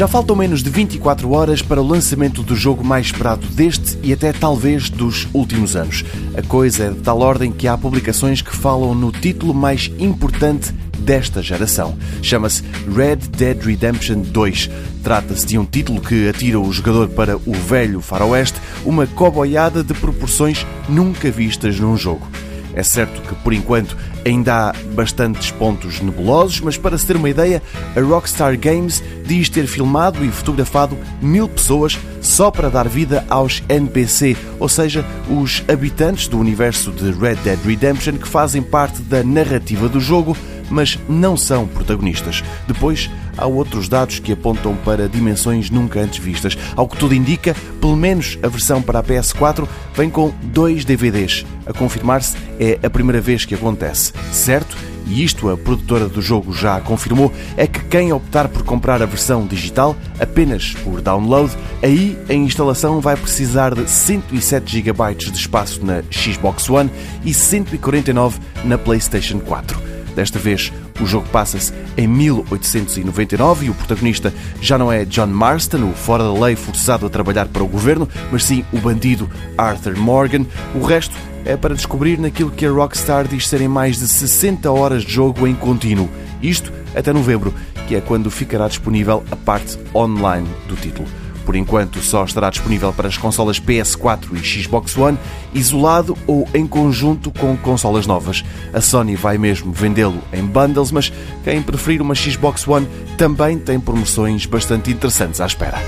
Já faltam menos de 24 horas para o lançamento do jogo mais esperado deste e até talvez dos últimos anos. A coisa é de tal ordem que há publicações que falam no título mais importante desta geração. Chama-se Red Dead Redemption 2. Trata-se de um título que atira o jogador para o velho faroeste, uma coboiada de proporções nunca vistas num jogo. É certo que, por enquanto, ainda há bastantes pontos nebulosos, mas para se ter uma ideia, a Rockstar Games diz ter filmado e fotografado mil pessoas só para dar vida aos NPC, ou seja, os habitantes do universo de Red Dead Redemption que fazem parte da narrativa do jogo mas não são protagonistas. Depois, há outros dados que apontam para dimensões nunca antes vistas. Ao que tudo indica, pelo menos a versão para a PS4 vem com dois DVDs. A confirmar-se, é a primeira vez que acontece. Certo? E isto a produtora do jogo já confirmou, é que quem optar por comprar a versão digital apenas por download, aí a instalação vai precisar de 107 GB de espaço na Xbox One e 149 na PlayStation 4. Desta vez, o jogo passa-se em 1899 e o protagonista já não é John Marston, o fora da lei forçado a trabalhar para o governo, mas sim o bandido Arthur Morgan. O resto é para descobrir naquilo que a Rockstar diz serem mais de 60 horas de jogo em contínuo. Isto até novembro, que é quando ficará disponível a parte online do título. Por enquanto, só estará disponível para as consolas PS4 e Xbox One, isolado ou em conjunto com consolas novas. A Sony vai mesmo vendê-lo em bundles, mas quem preferir uma Xbox One também tem promoções bastante interessantes à espera.